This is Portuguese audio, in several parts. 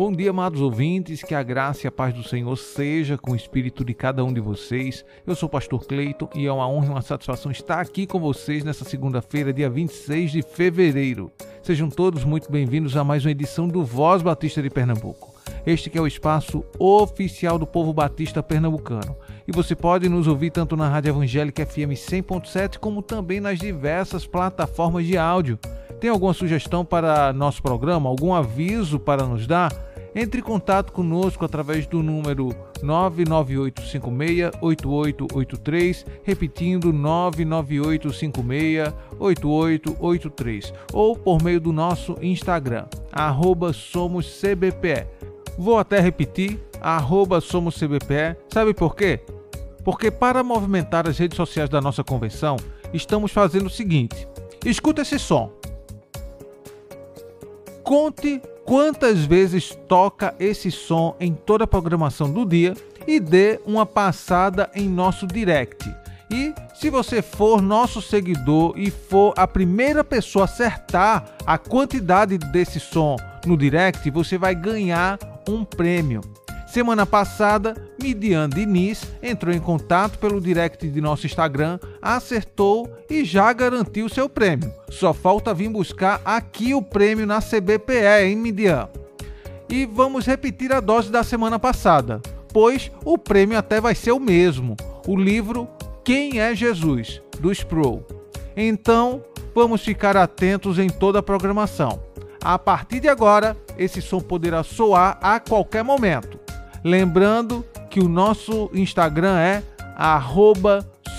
Bom dia, amados ouvintes, que a graça e a paz do Senhor seja com o espírito de cada um de vocês. Eu sou o pastor Cleiton e é uma honra e uma satisfação estar aqui com vocês nessa segunda-feira, dia 26 de fevereiro. Sejam todos muito bem-vindos a mais uma edição do Voz Batista de Pernambuco. Este é o espaço oficial do povo batista pernambucano. E você pode nos ouvir tanto na Rádio Evangélica FM 100.7 como também nas diversas plataformas de áudio. Tem alguma sugestão para nosso programa? Algum aviso para nos dar? Entre em contato conosco através do número 998568883, repetindo 998568883, ou por meio do nosso Instagram, SomosCBPE. Vou até repetir, SomosCBPE. Sabe por quê? Porque para movimentar as redes sociais da nossa convenção, estamos fazendo o seguinte. Escuta esse som. Conte quantas vezes toca esse som em toda a programação do dia e dê uma passada em nosso direct. E se você for nosso seguidor e for a primeira pessoa a acertar a quantidade desse som no direct, você vai ganhar um prêmio. Semana passada, Midian Diniz entrou em contato pelo direct de nosso Instagram, acertou e já garantiu seu prêmio. Só falta vir buscar aqui o prêmio na CBPE, hein, Midian? E vamos repetir a dose da semana passada, pois o prêmio até vai ser o mesmo: o livro Quem é Jesus, do Sproul. Então, vamos ficar atentos em toda a programação. A partir de agora, esse som poderá soar a qualquer momento. Lembrando que o nosso Instagram é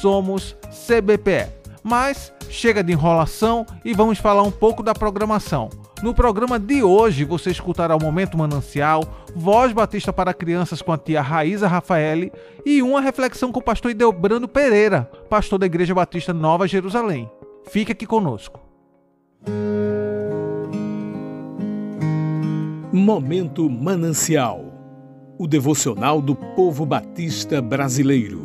@somoscbpe. Mas chega de enrolação e vamos falar um pouco da programação. No programa de hoje você escutará o Momento Manancial, Voz Batista para Crianças com a tia Raíza Rafaele e uma reflexão com o pastor Ideobrando Pereira, pastor da Igreja Batista Nova Jerusalém. Fique aqui conosco. Momento Manancial o devocional do povo batista brasileiro.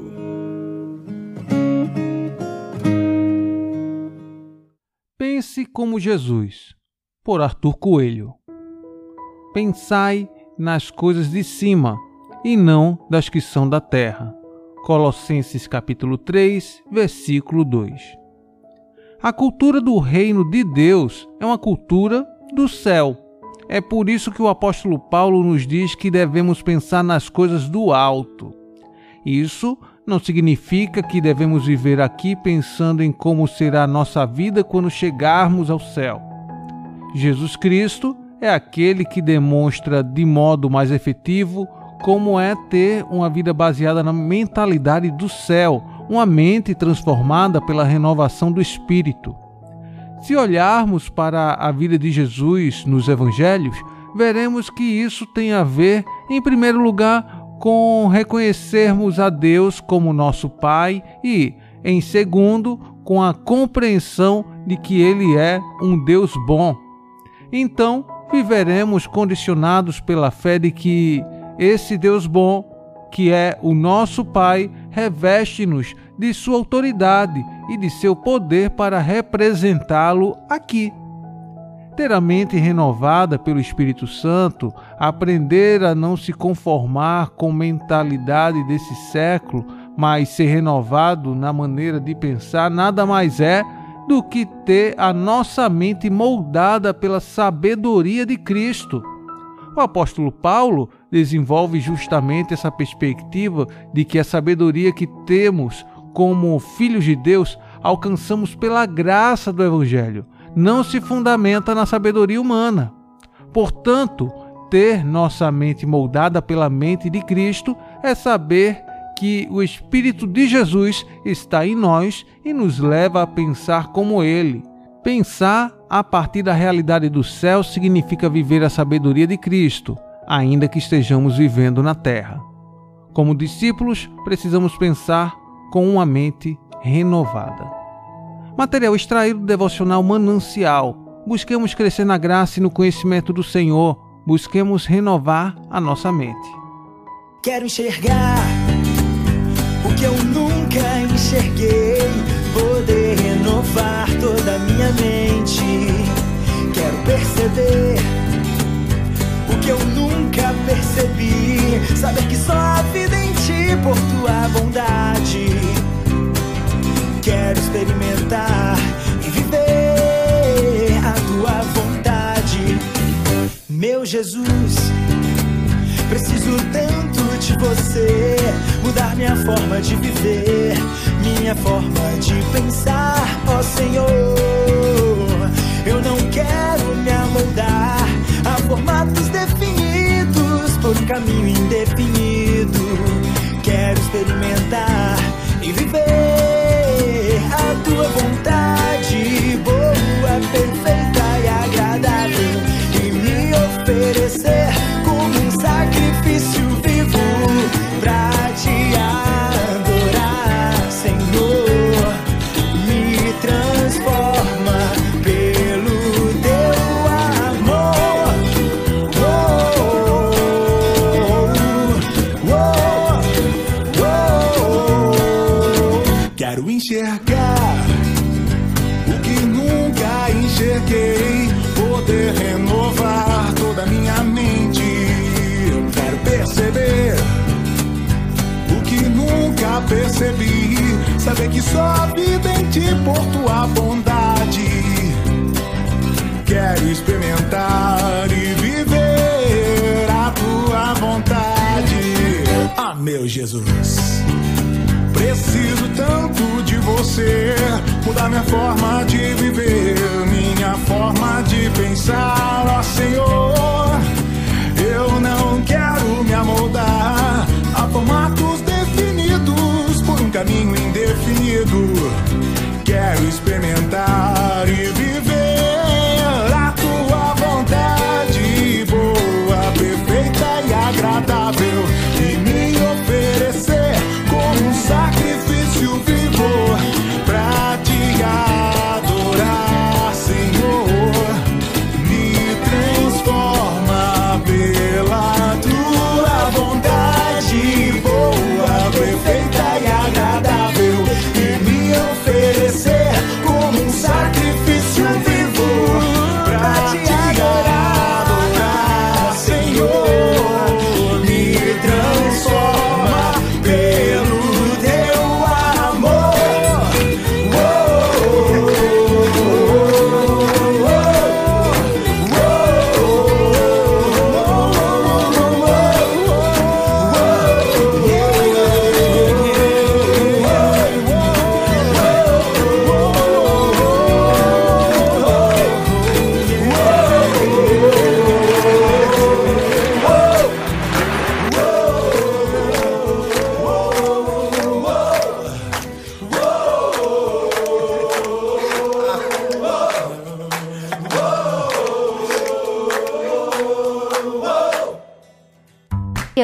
Pense como Jesus, por Arthur Coelho. Pensai nas coisas de cima e não das que são da terra. Colossenses capítulo 3, versículo 2. A cultura do reino de Deus é uma cultura do céu é por isso que o apóstolo Paulo nos diz que devemos pensar nas coisas do alto. Isso não significa que devemos viver aqui pensando em como será a nossa vida quando chegarmos ao céu. Jesus Cristo é aquele que demonstra de modo mais efetivo como é ter uma vida baseada na mentalidade do céu, uma mente transformada pela renovação do espírito. Se olharmos para a vida de Jesus nos evangelhos, veremos que isso tem a ver, em primeiro lugar, com reconhecermos a Deus como nosso Pai e, em segundo, com a compreensão de que Ele é um Deus bom. Então, viveremos condicionados pela fé de que esse Deus bom, que é o nosso Pai, reveste-nos de sua autoridade e de seu poder para representá-lo aqui. Ter a mente renovada pelo Espírito Santo, aprender a não se conformar com mentalidade desse século, mas ser renovado na maneira de pensar, nada mais é do que ter a nossa mente moldada pela sabedoria de Cristo. O apóstolo Paulo desenvolve justamente essa perspectiva de que a sabedoria que temos como filhos de Deus, alcançamos pela graça do Evangelho, não se fundamenta na sabedoria humana. Portanto, ter nossa mente moldada pela mente de Cristo é saber que o Espírito de Jesus está em nós e nos leva a pensar como Ele. Pensar a partir da realidade do céu significa viver a sabedoria de Cristo, ainda que estejamos vivendo na terra. Como discípulos, precisamos pensar com uma mente renovada. Material extraído do devocional Manancial, Busquemos crescer na graça e no conhecimento do Senhor. Busquemos renovar a nossa mente. Quero enxergar o que eu nunca enxerguei, poder renovar toda a minha mente. Quero perceber o que eu nunca percebi, saber que só a vida em por tua bondade. Quero experimentar e viver a tua vontade, meu Jesus. Preciso tanto de você mudar minha forma de viver, minha forma de pensar, ó Senhor. Eu não quero me amoldar a formatos definidos por caminho indefinido. Experimentar e viver que só a vida em ti por tua bondade. Quero experimentar e viver a tua vontade. Ah, meu Jesus. Preciso tanto de você mudar minha forma de viver, minha forma de pensar, ó Senhor. Eu não quero me amoldar Quero experimentar e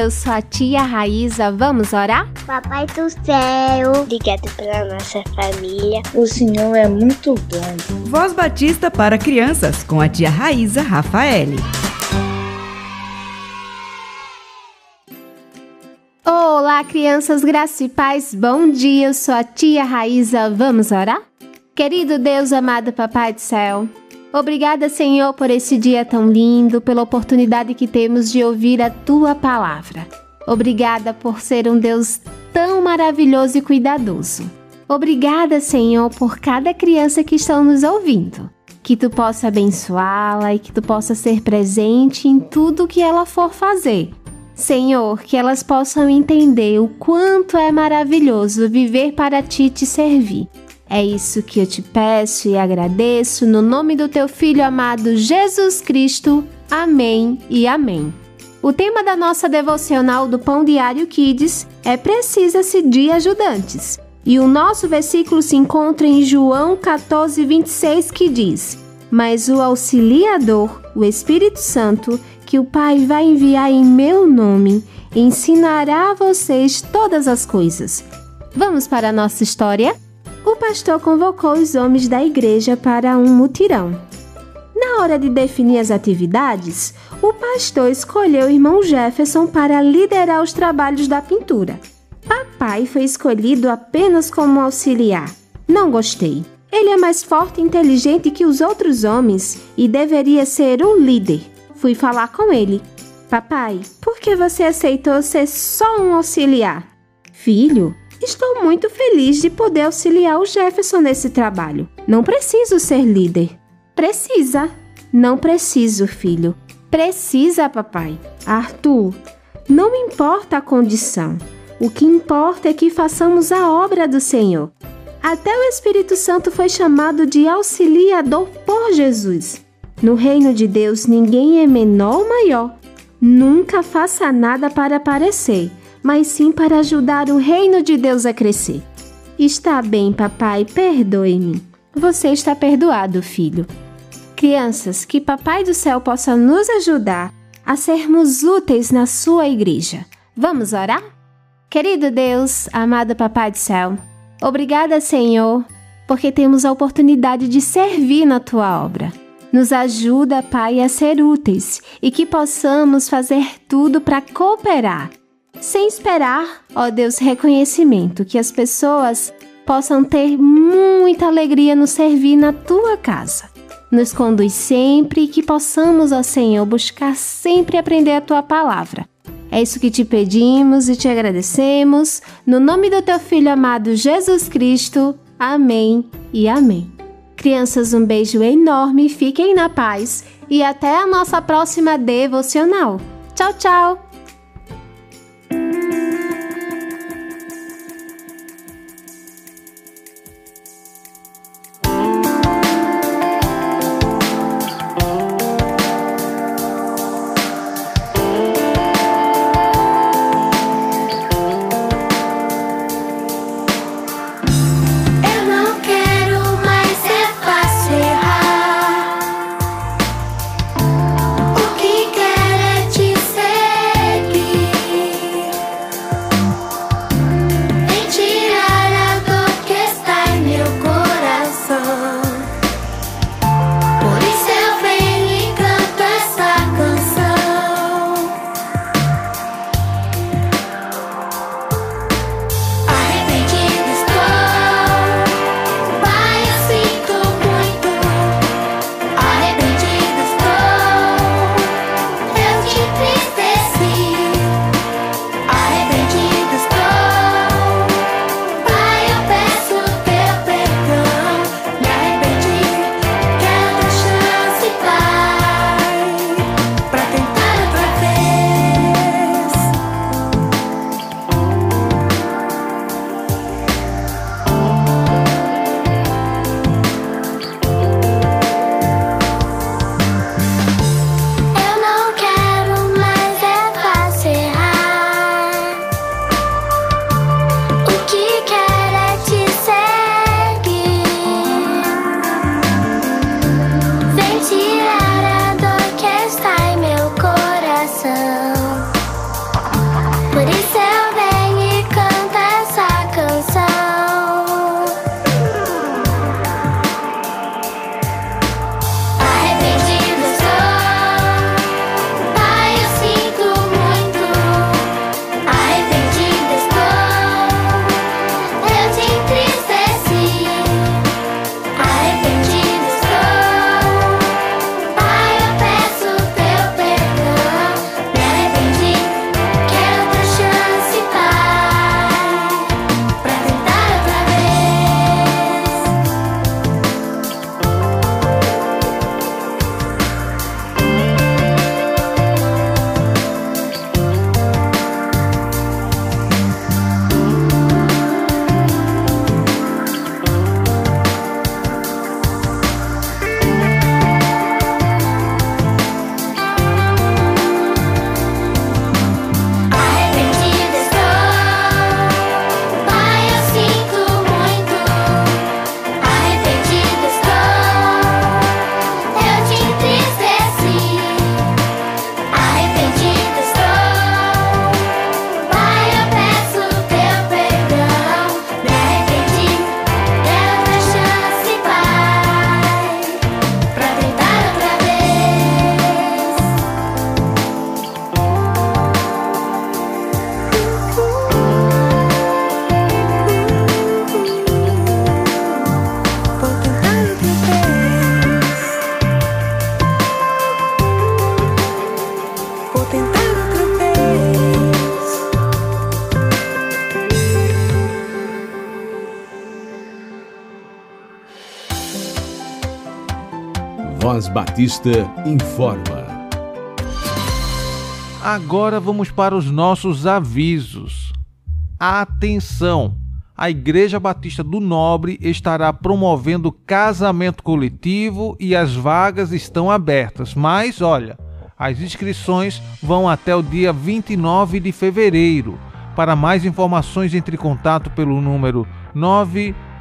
Eu sou a tia Raíza, vamos orar? Papai do céu, obrigado pela nossa família. O Senhor é muito bom. Voz Batista para crianças com a tia Raíza Rafaele. Olá, crianças, graça e paz, bom dia, eu sou a tia Raíza, vamos orar? Querido Deus amado Papai do céu, obrigada, Senhor, por esse dia tão lindo, pela oportunidade que temos de ouvir a tua palavra. Obrigada por ser um Deus tão maravilhoso e cuidadoso. Obrigada, Senhor, por cada criança que está nos ouvindo. Que tu possa abençoá-la e que tu possa ser presente em tudo que ela for fazer. Senhor, que elas possam entender o quanto é maravilhoso viver para ti te servir. É isso que eu te peço e agradeço no nome do teu filho amado Jesus Cristo. Amém e amém. O tema da nossa devocional do Pão Diário Kids é Precisa-se de ajudantes. E o nosso versículo se encontra em João 14, 26, que diz: Mas o auxiliador, o Espírito Santo, que o Pai vai enviar em meu nome, ensinará a vocês todas as coisas. Vamos para a nossa história? O pastor convocou os homens da igreja para um mutirão. Na hora de definir as atividades, o pastor escolheu o irmão Jefferson para liderar os trabalhos da pintura. Papai foi escolhido apenas como auxiliar. Não gostei. Ele é mais forte e inteligente que os outros homens e deveria ser o líder. Fui falar com ele. Papai, por que você aceitou ser só um auxiliar? Filho, estou muito feliz de poder auxiliar o Jefferson nesse trabalho. Não preciso ser líder. Precisa. Não preciso, filho. Precisa, papai. Arthur, não importa a condição. O que importa é que façamos a obra do Senhor. Até o Espírito Santo foi chamado de auxiliador por Jesus. No reino de Deus, ninguém é menor ou maior. Nunca faça nada para aparecer, mas sim para ajudar o reino de Deus a crescer. Está bem, papai, perdoe-me. Você está perdoado, filho. Crianças, que Papai do Céu possa nos ajudar a sermos úteis na sua igreja. Vamos orar? Querido Deus, amado Papai do Céu, Obrigada, Senhor, porque temos a oportunidade de servir na tua obra. Nos ajuda, Pai, a ser úteis e que possamos fazer tudo para cooperar, sem esperar, ó Deus, reconhecimento, que as pessoas possam ter muita alegria no servir na tua casa. Nos conduz sempre e que possamos, ó Senhor, buscar sempre aprender a tua palavra é isso que te pedimos e te agradecemos. No nome do teu filho amado Jesus Cristo. Amém e amém. Crianças, um beijo enorme, fiquem na paz e até a nossa próxima devocional. Tchau, tchau! Batista informa. Agora vamos para os nossos avisos. Atenção! A Igreja Batista do Nobre estará promovendo casamento coletivo e as vagas estão abertas. Mas olha, as inscrições vão até o dia 29 de fevereiro. Para mais informações, entre em contato pelo número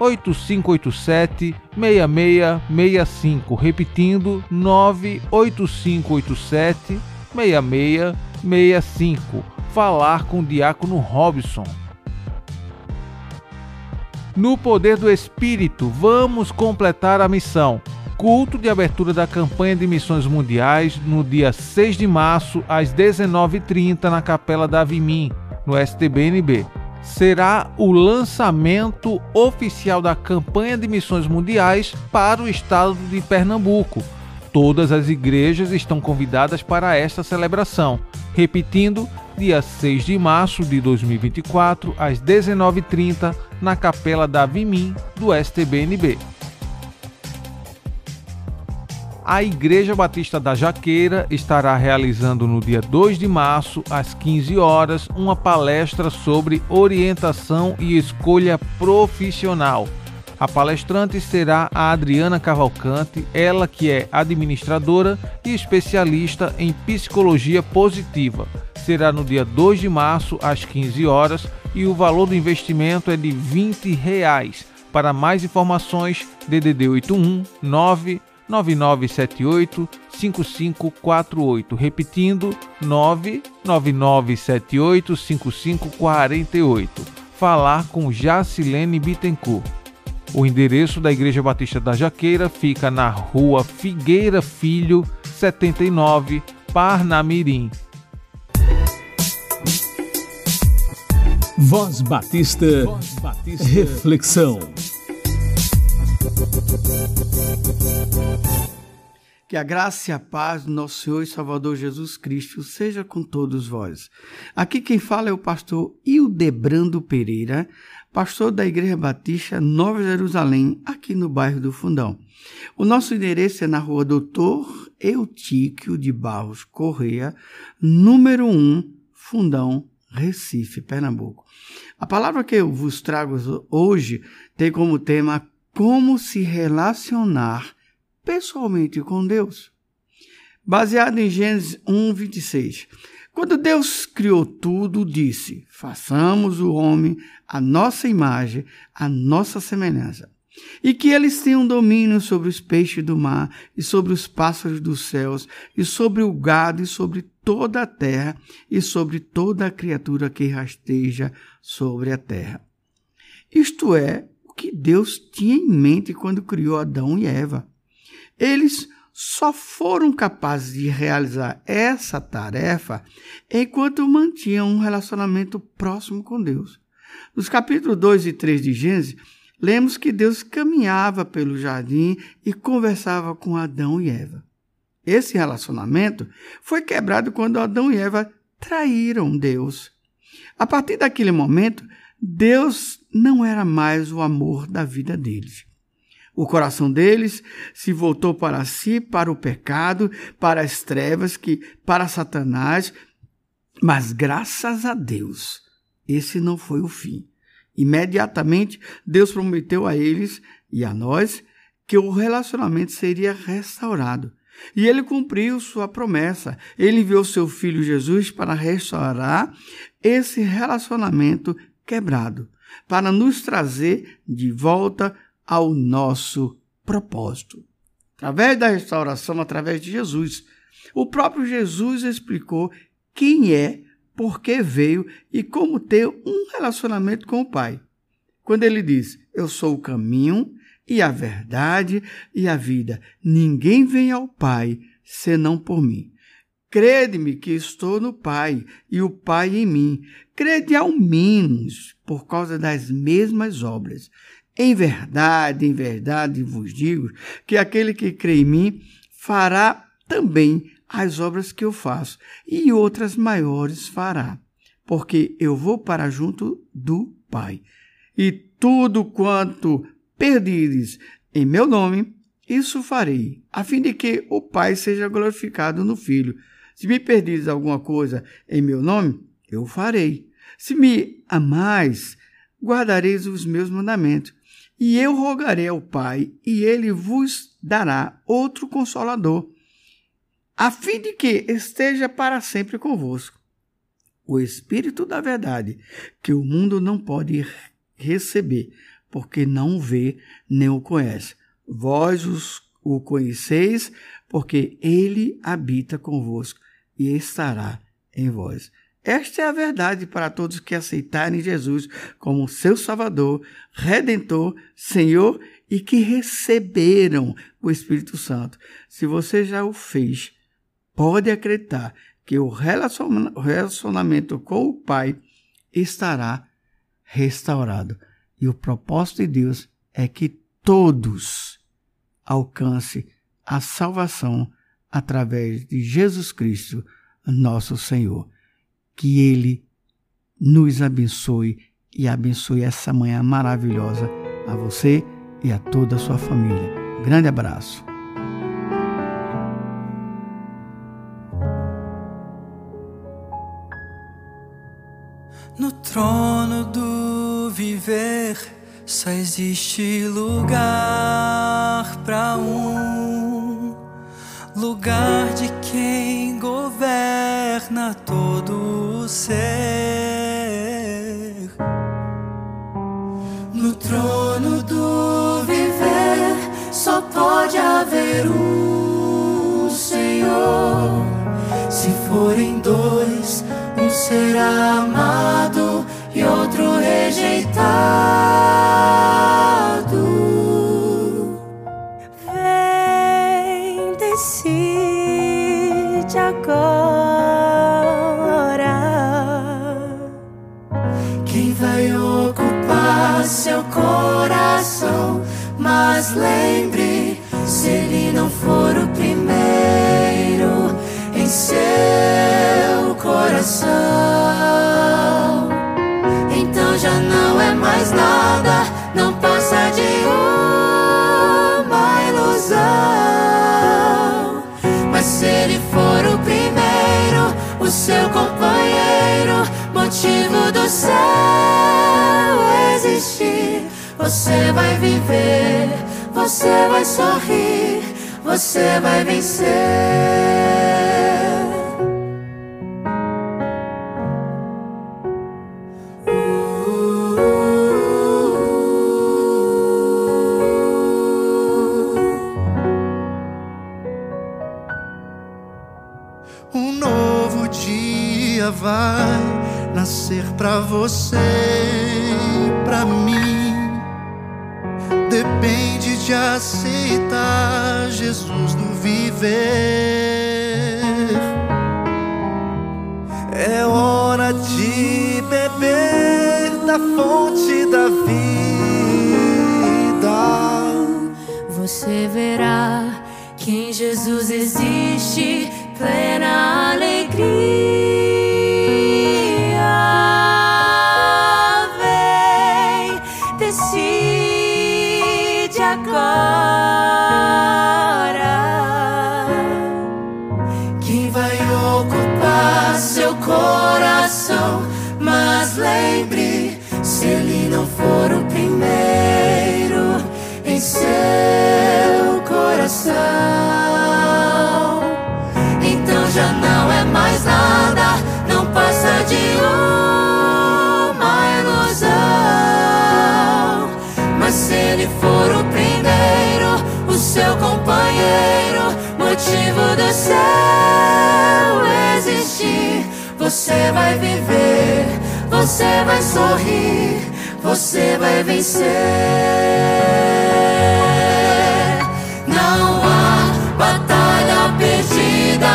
98587 6665, repetindo 98587 6665. Falar com o diácono Robson. No poder do Espírito, vamos completar a missão. Culto de abertura da campanha de missões mundiais no dia 6 de março, às 19h30, na Capela da Avimim, no STBNB. Será o lançamento oficial da campanha de missões mundiais para o estado de Pernambuco. Todas as igrejas estão convidadas para esta celebração. Repetindo, dia 6 de março de 2024, às 19h30, na Capela da Vimim, do STBNB. A Igreja Batista da Jaqueira estará realizando no dia 2 de março, às 15 horas, uma palestra sobre orientação e escolha profissional. A palestrante será a Adriana Cavalcante, ela que é administradora e especialista em psicologia positiva. Será no dia 2 de março, às 15 horas, e o valor do investimento é de 20 reais. Para mais informações, DDD 81 99978 5548. Repetindo, 99978 5548. Falar com Jacilene Bittencourt. O endereço da Igreja Batista da Jaqueira fica na rua Figueira Filho, 79, Parnamirim. Voz Batista, Voz Batista. Reflexão. Que a graça e a paz do nosso Senhor e Salvador Jesus Cristo seja com todos vós. Aqui quem fala é o pastor Hildebrando Pereira, pastor da Igreja Batista Nova Jerusalém, aqui no bairro do Fundão. O nosso endereço é na rua Doutor Eutíquio de Barros Correia, número 1, Fundão, Recife, Pernambuco. A palavra que eu vos trago hoje tem como tema como se relacionar pessoalmente com Deus. Baseado em Gênesis 1, 26. Quando Deus criou tudo, disse: façamos o homem a nossa imagem, a nossa semelhança. E que eles tenham domínio sobre os peixes do mar, e sobre os pássaros dos céus, e sobre o gado, e sobre toda a terra, e sobre toda a criatura que rasteja sobre a terra. Isto é o que Deus tinha em mente quando criou Adão e Eva. Eles só foram capazes de realizar essa tarefa enquanto mantinham um relacionamento próximo com Deus. Nos capítulos 2 e 3 de Gênesis, lemos que Deus caminhava pelo jardim e conversava com Adão e Eva. Esse relacionamento foi quebrado quando Adão e Eva traíram Deus. A partir daquele momento, Deus não era mais o amor da vida deles. O coração deles se voltou para si, para o pecado, para as trevas, que para Satanás. Mas graças a Deus, esse não foi o fim. Imediatamente, Deus prometeu a eles e a nós que o relacionamento seria restaurado. E ele cumpriu sua promessa. Ele enviou seu filho Jesus para restaurar esse relacionamento quebrado, para nos trazer de volta ao nosso propósito. Através da restauração, através de Jesus. O próprio Jesus explicou quem é, por que veio e como ter um relacionamento com o Pai. Quando ele diz: Eu sou o caminho e a verdade e a vida, ninguém vem ao Pai senão por mim. Crede-me que estou no Pai e o Pai em mim. Crede ao menos por causa das mesmas obras. Em verdade, em verdade vos digo que aquele que crê em mim fará também as obras que eu faço, e outras maiores fará, porque eu vou para junto do Pai. E tudo quanto perdires em meu nome, isso farei, a fim de que o Pai seja glorificado no Filho. Se me pedires alguma coisa em meu nome, eu farei. Se me amais, guardareis os meus mandamentos. E eu rogarei ao Pai, e ele vos dará outro consolador, a fim de que esteja para sempre convosco. O Espírito da Verdade, que o mundo não pode receber, porque não o vê nem o conhece. Vós os, o conheceis, porque ele habita convosco e estará em vós. Esta é a verdade para todos que aceitarem Jesus como seu Salvador, Redentor, Senhor e que receberam o Espírito Santo. Se você já o fez, pode acreditar que o relacionamento com o Pai estará restaurado. E o propósito de Deus é que todos alcancem a salvação através de Jesus Cristo, nosso Senhor. Que Ele nos abençoe e abençoe essa manhã maravilhosa a você e a toda a sua família. grande abraço. No trono do viver só existe lugar para um lugar de quem governa todo o ser. No trono do viver só pode haver um Senhor. Se forem dois, um será amado e outro rejeitado. Motivo do céu existir, você vai viver, você vai sorrir, você vai vencer. Você echo. Do céu existir, você vai viver, você vai sorrir, você vai vencer. Não há batalha perdida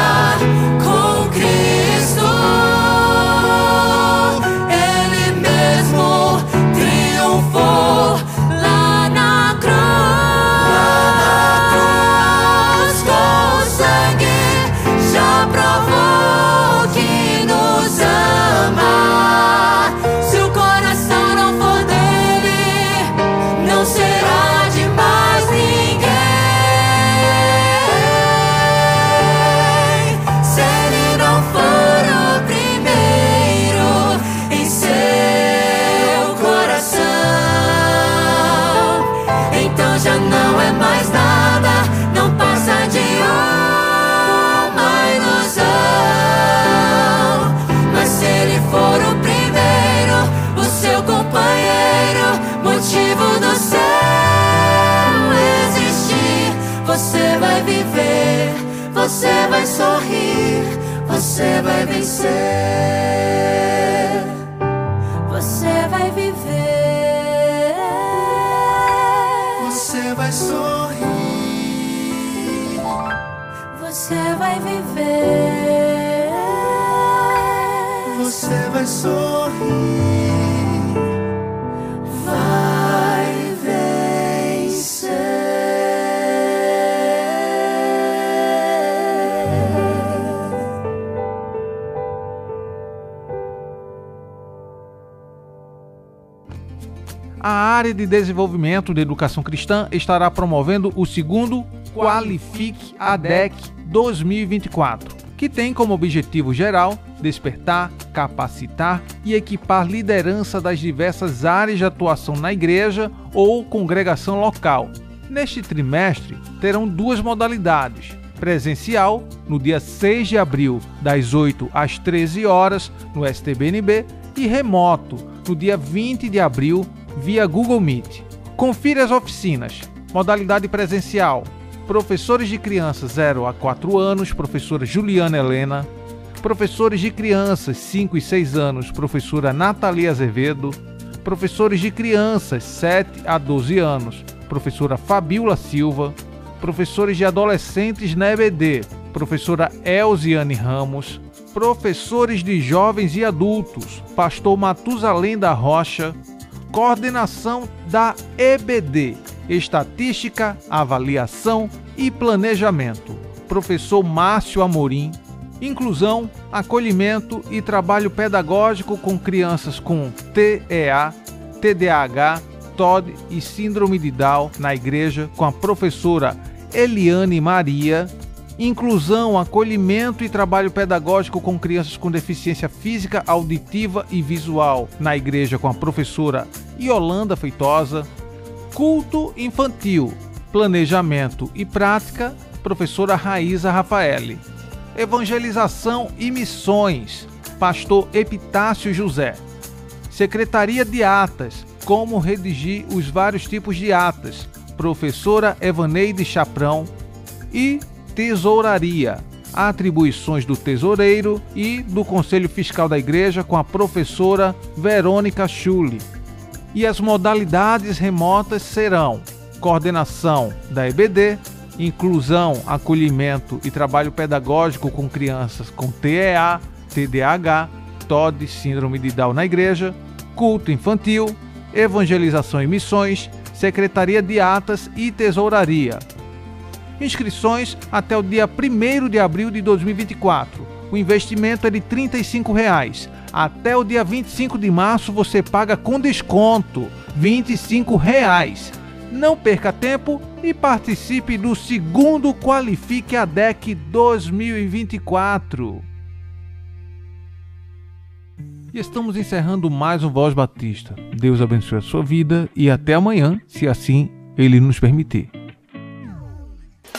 Você vai vencer. Você vai viver. Você vai sorrir. Você vai viver. Você vai sorrir. Área de desenvolvimento de educação cristã estará promovendo o segundo Qualifique ADEC 2024, que tem como objetivo geral despertar, capacitar e equipar liderança das diversas áreas de atuação na igreja ou congregação local. Neste trimestre, terão duas modalidades: presencial, no dia 6 de abril, das 8 às 13 horas, no STBNB, e remoto, no dia 20 de abril, via Google Meet. Confira as oficinas. Modalidade presencial. Professores de crianças 0 a 4 anos, professora Juliana Helena. Professores de crianças 5 e 6 anos, professora Natalia Azevedo. Professores de crianças 7 a 12 anos, professora Fabiola Silva. Professores de adolescentes na EBD, professora Elziane Ramos. Professores de jovens e adultos, pastor Matusalém da Rocha, coordenação da EBD, Estatística, Avaliação e Planejamento, professor Márcio Amorim, inclusão, acolhimento e trabalho pedagógico com crianças com TEA, TDAH, TOD e Síndrome de Down na igreja com a professora Eliane Maria, inclusão, acolhimento e trabalho pedagógico com crianças com deficiência física, auditiva e visual. Na igreja com a professora Yolanda Feitosa, culto infantil, planejamento e prática, professora Raíza Rafaeli, evangelização e missões, pastor Epitácio José, secretaria de atas, como redigir os vários tipos de atas, professora Evaneide Chaprão e Tesouraria, atribuições do tesoureiro e do Conselho Fiscal da Igreja com a professora Verônica Schulli. E as modalidades remotas serão coordenação da EBD, inclusão, acolhimento e trabalho pedagógico com crianças com TEA, TDAH, TOD, síndrome de Down na igreja, culto infantil, evangelização e missões, secretaria de atas e tesouraria. Inscrições até o dia 1 de abril de 2024. O investimento é de 35 reais. Até o dia 25 de março você paga com desconto 25 reais. Não perca tempo e participe do segundo Qualifique a DEC 2024. E estamos encerrando mais um Voz Batista. Deus abençoe a sua vida e até amanhã, se assim Ele nos permitir.